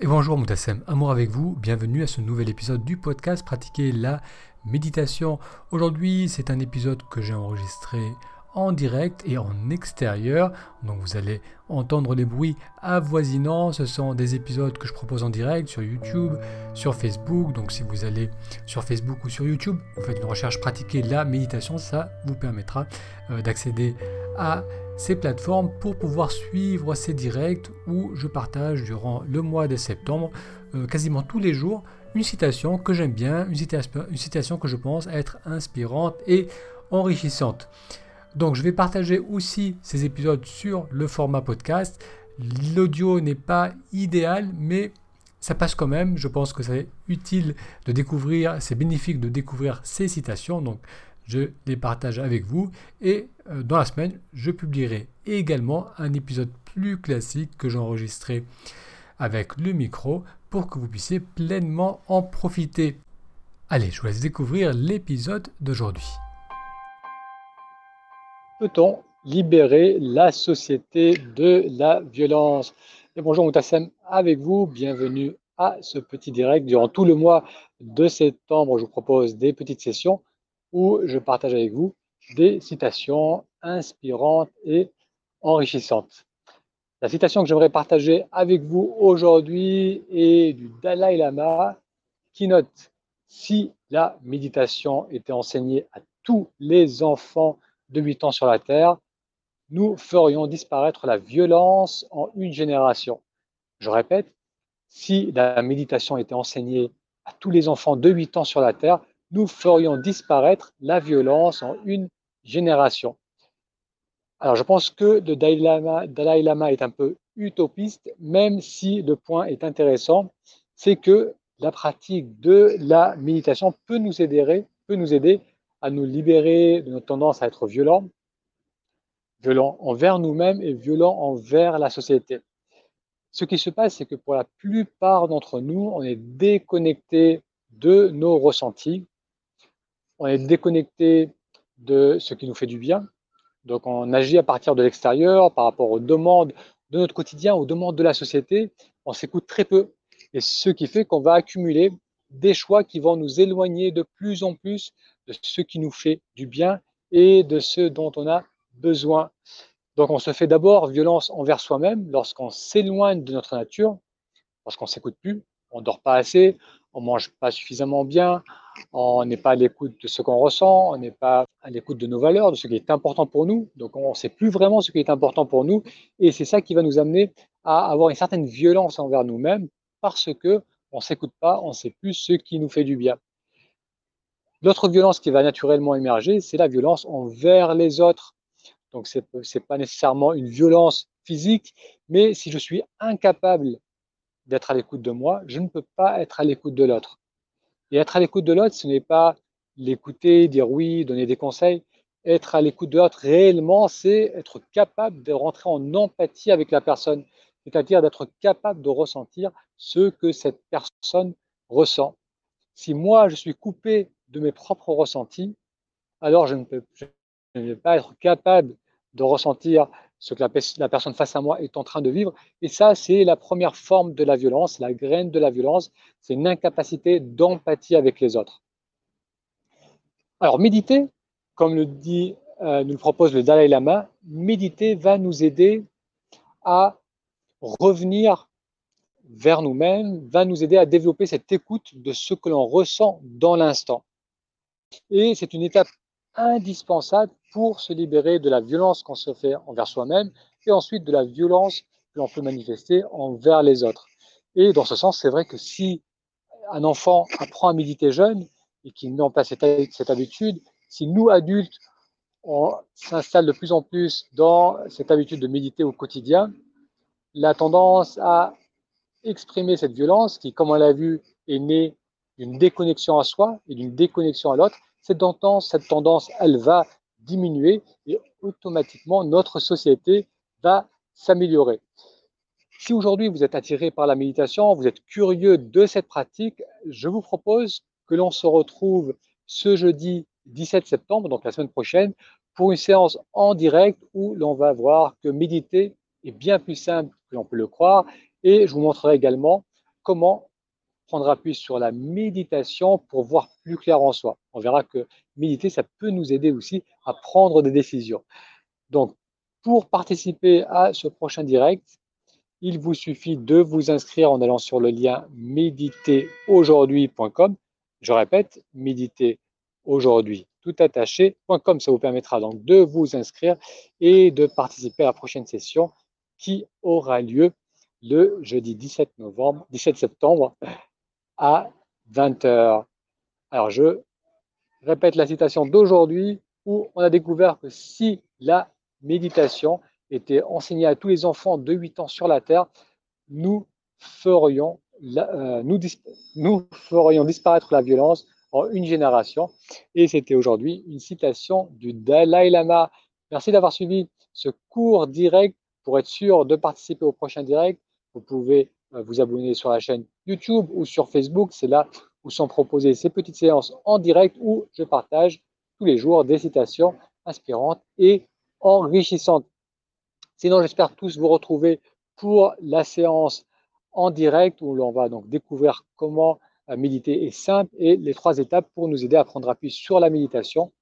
Et bonjour Moutassem, amour avec vous, bienvenue à ce nouvel épisode du podcast Pratiquer la méditation. Aujourd'hui c'est un épisode que j'ai enregistré en direct et en extérieur. Donc vous allez entendre les bruits avoisinants. Ce sont des épisodes que je propose en direct sur YouTube, sur Facebook. Donc si vous allez sur Facebook ou sur YouTube, vous faites une recherche pratiquer la méditation, ça vous permettra euh, d'accéder à ces plateformes pour pouvoir suivre ces directs où je partage durant le mois de septembre euh, quasiment tous les jours une citation que j'aime bien, une une citation que je pense être inspirante et enrichissante. Donc je vais partager aussi ces épisodes sur le format podcast. L'audio n'est pas idéal, mais ça passe quand même. Je pense que c'est utile de découvrir, c'est bénéfique de découvrir ces citations. Donc je les partage avec vous. Et euh, dans la semaine, je publierai également un épisode plus classique que j'enregistrerai avec le micro pour que vous puissiez pleinement en profiter. Allez, je vous laisse découvrir l'épisode d'aujourd'hui. Peut-on libérer la société de la violence? Et bonjour Moutassem, avec vous, bienvenue à ce petit direct. Durant tout le mois de septembre, je vous propose des petites sessions où je partage avec vous des citations inspirantes et enrichissantes. La citation que j'aimerais partager avec vous aujourd'hui est du Dalai Lama qui note si la méditation était enseignée à tous les enfants de 8 ans sur la Terre, nous ferions disparaître la violence en une génération. Je répète, si la méditation était enseignée à tous les enfants de 8 ans sur la Terre, nous ferions disparaître la violence en une génération. Alors je pense que le Dalai Lama, est un peu utopiste, même si le point est intéressant, c'est que la pratique de la méditation peut nous aider, peut nous aider à nous libérer de notre tendance à être violent, violent envers nous-mêmes et violent envers la société. Ce qui se passe, c'est que pour la plupart d'entre nous, on est déconnecté de nos ressentis, on est déconnecté de ce qui nous fait du bien. Donc on agit à partir de l'extérieur par rapport aux demandes de notre quotidien, aux demandes de la société. On s'écoute très peu. Et ce qui fait qu'on va accumuler des choix qui vont nous éloigner de plus en plus de ce qui nous fait du bien et de ce dont on a besoin. Donc on se fait d'abord violence envers soi-même lorsqu'on s'éloigne de notre nature, lorsqu'on s'écoute plus, on dort pas assez, on mange pas suffisamment bien, on n'est pas à l'écoute de ce qu'on ressent, on n'est pas à l'écoute de nos valeurs, de ce qui est important pour nous. Donc on ne sait plus vraiment ce qui est important pour nous, et c'est ça qui va nous amener à avoir une certaine violence envers nous-mêmes parce que on s'écoute pas, on ne sait plus ce qui nous fait du bien. L'autre violence qui va naturellement émerger, c'est la violence envers les autres. Donc ce n'est pas nécessairement une violence physique, mais si je suis incapable d'être à l'écoute de moi, je ne peux pas être à l'écoute de l'autre. Et être à l'écoute de l'autre, ce n'est pas l'écouter, dire oui, donner des conseils. Être à l'écoute de l'autre réellement, c'est être capable de rentrer en empathie avec la personne, c'est-à-dire d'être capable de ressentir ce que cette personne ressent. Si moi, je suis coupé de mes propres ressentis, alors je ne peux pas être capable de ressentir ce que la, personne face à moi est en train de vivre. Et ça, c'est la première forme de la violence, la graine de la violence, c'est une incapacité d'empathie avec les autres. Alors, méditer, comme le dit, euh, nous le propose le Dalai Lama, méditer va nous aider à revenir vers nous-mêmes, va nous aider à développer cette écoute de ce que l'on ressent dans l'instant. Et c'est une étape indispensable pour se libérer de la violence qu'on se fait envers soi-même et ensuite de la violence que l'on peut manifester envers les autres. Et dans ce sens, c'est vrai que si un enfant apprend à méditer jeune et qu'il en place cette, habitude, si nous, adultes, on s'installe de plus en plus dans cette habitude de méditer au quotidien, la tendance à exprimer cette violence, qui, comme on l'a vu, est née d'une déconnexion à soi et d'une déconnexion à l'autre, cette tendance, cette tendance, elle va diminuer et automatiquement notre société va s'améliorer. Si aujourd'hui vous êtes attiré par la méditation, vous êtes curieux de cette pratique, je vous propose que l'on se retrouve ce jeudi 17 septembre, donc la semaine prochaine, pour une séance en direct où l'on va voir que méditer est bien plus simple que l'on peut le croire. Et je vous montrerai également comment prendre appui sur la méditation pour voir plus clair en soi. On verra que méditer, ça peut nous aider aussi à prendre des décisions. Donc, pour participer à ce prochain direct, il vous suffit de vous inscrire en allant sur le lien méditeraujourd'hui.com. Je répète, méditeraujourd'hui, tout attaché.com. Ça vous permettra donc de vous inscrire et de participer à la prochaine session qui aura lieu le jeudi 17 novembre, 17 septembre à 20h. Alors, je répète la citation d'aujourd'hui où on a découvert que si la méditation était enseignée à tous les enfants de 8 ans sur la Terre, nous ferions, euh, nous, nous ferions disparaître la violence en une génération. Et c'était aujourd'hui une citation du Dalai Lama. Merci d'avoir suivi ce cours direct. Pour être sûr de participer au prochain direct, vous pouvez euh, vous abonner sur la chaîne YouTube ou sur Facebook. C'est là où sont proposées ces petites séances en direct où je partage tous les jours des citations inspirantes et enrichissantes. Sinon, j'espère tous vous retrouver pour la séance en direct où l'on va donc découvrir comment euh, méditer est simple et les trois étapes pour nous aider à prendre appui sur la méditation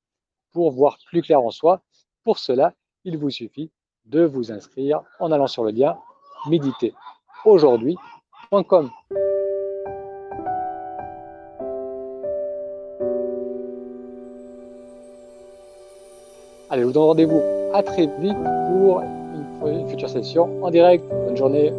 pour voir plus clair en soi. Pour cela, il vous suffit de vous inscrire en allant sur le lien méditer Allez, je vous donne rendez-vous à très vite pour une future session en direct. Bonne journée.